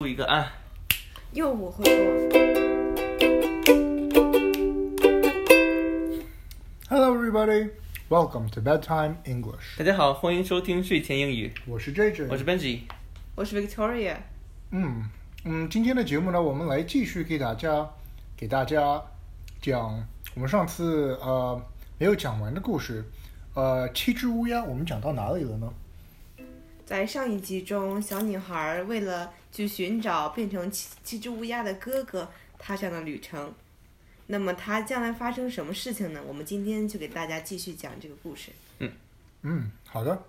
录一个啊，又我会做。Hello, everybody. Welcome to Bedtime English. 大家好，欢迎收听睡前英语，我是 JJ。我是 Benji。我是 Victoria，嗯嗯，今天的节目呢，我们来继续给大家给大家讲我们上次呃没有讲完的故事。呃，七只乌鸦，我们讲到哪里了呢？在上一集中，小女孩为了去寻找变成七七只乌鸦的哥哥，踏上了旅程。那么她将来发生什么事情呢？我们今天就给大家继续讲这个故事。嗯嗯，好的。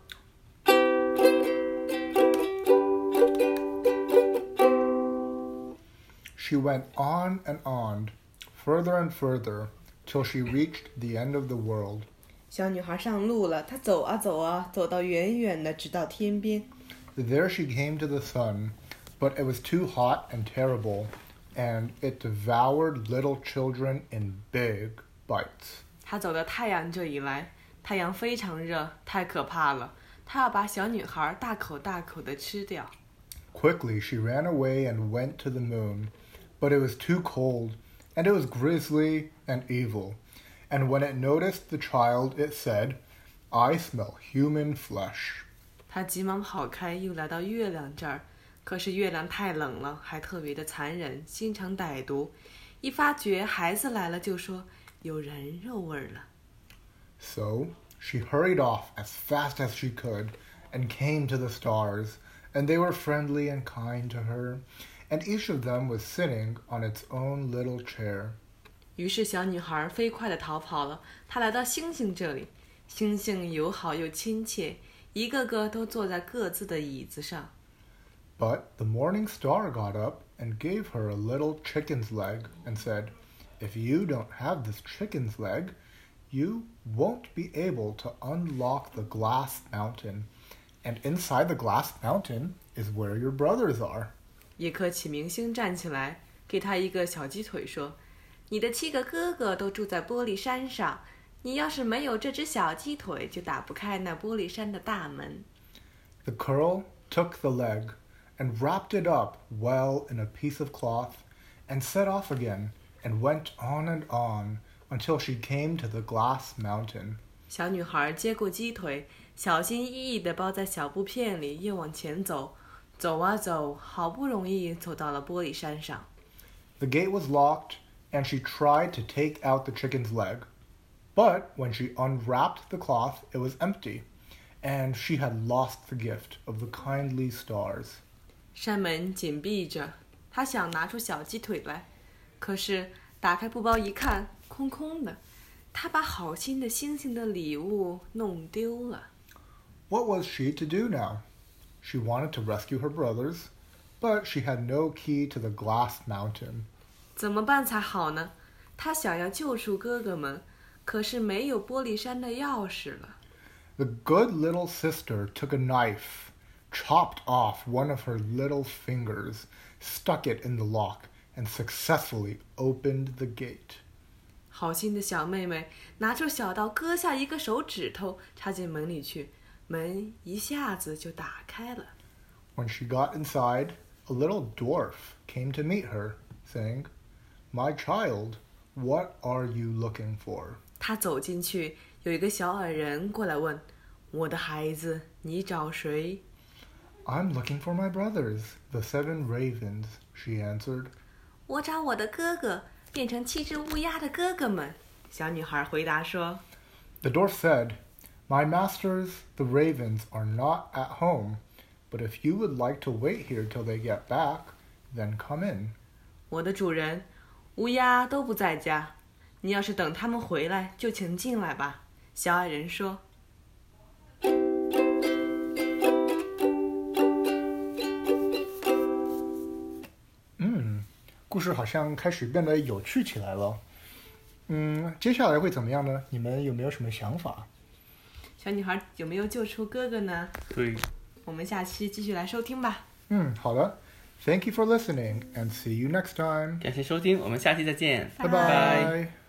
She went on and on, further and further, till she reached the end of the world. 小女孩上路了，她走啊走啊，走到远远的，直到天边。 There she came to the sun, but it was too hot and terrible, and it devoured little children in big bites. 他走到太阳这里来，太阳非常热，太可怕了。他要把小女孩大口大口的吃掉。 Quickly she ran away and went to the moon, but it was too cold, and it was grisly and evil. And when it noticed the child, it said, I smell human flesh. 他急忙跑开，又来到月亮这儿，可是月亮太冷了，还特别的残忍，心肠歹毒。一发觉孩子来了，就说有人肉味儿了。 So she hurried off as fast as she could and came to the stars, and they were friendly and kind to her, and each of them was sitting on its own little chair. 于是小女孩飞快地逃跑了。她来到星星这里，星星友好又亲切，一个个都坐在各自的椅子上。 But the morning star got up and gave her a little chicken's leg and said, If you don't have this chicken's leg, you won't be able to unlock the glass mountain. And inside the glass mountain is where your brothers are. 一颗启明星站起来，给他一个小鸡腿，说：“ 你的七个哥哥都住在玻璃山上，你要是没有这只小鸡腿，就打不开那玻璃山的大门。 The curl took the leg and wrapped it up well in a piece of cloth and set off again and went on and on until she came to the glass mountain. ”小女孩接过鸡腿，小心翼翼地包在小布片里，又往前走。走啊走，好不容易走到了玻璃山上。 The gate was locked, and she tried to take out the chicken's leg. But when she unwrapped the cloth, it was empty, and she had lost the gift of the kindly stars. 山门紧闭着，她想拿出小鸡腿来，可是打开布包一看，空空的。她把好心的星星的礼物弄丢了。 What was she to do now? She wanted to rescue her brothers, but she had no key to the glass mountain. 怎么办才好呢？她想要救出哥哥们，可是没有玻璃山的钥匙了。 The good little sister took a knife, chopped off one of her little fingers, stuck it in the lock, and successfully opened the gate. 好心的小妹妹拿出小刀，割下一个手指头，插进门里去，门一下子就打开了。 When she got inside, a little dwarf came to meet her, saying, My child, what are you looking for? 她走进去，有一个小矮人过来问：“我的孩子，你找谁？” I'm looking for my brothers, the seven ravens, she answered. 我找我的哥哥，变成七只乌鸦的哥哥们。小女孩回答说 The dwarf said, My masters, the ravens, are not at home, but if you would like to wait here till they get back, then come in.：“ 我的主人， 乌鸦都不在家，你要是等他们回来，就请进来吧。”小矮人说。嗯，故事好像开始变得有趣起来了。嗯，接下来会怎么样呢？你们有没有什么想法？小女孩有没有救出哥哥呢？对，我们下期继续来收听吧。嗯，好的。Thank you for listening and see you next time. 感谢收听，我们下期再见，拜拜拜。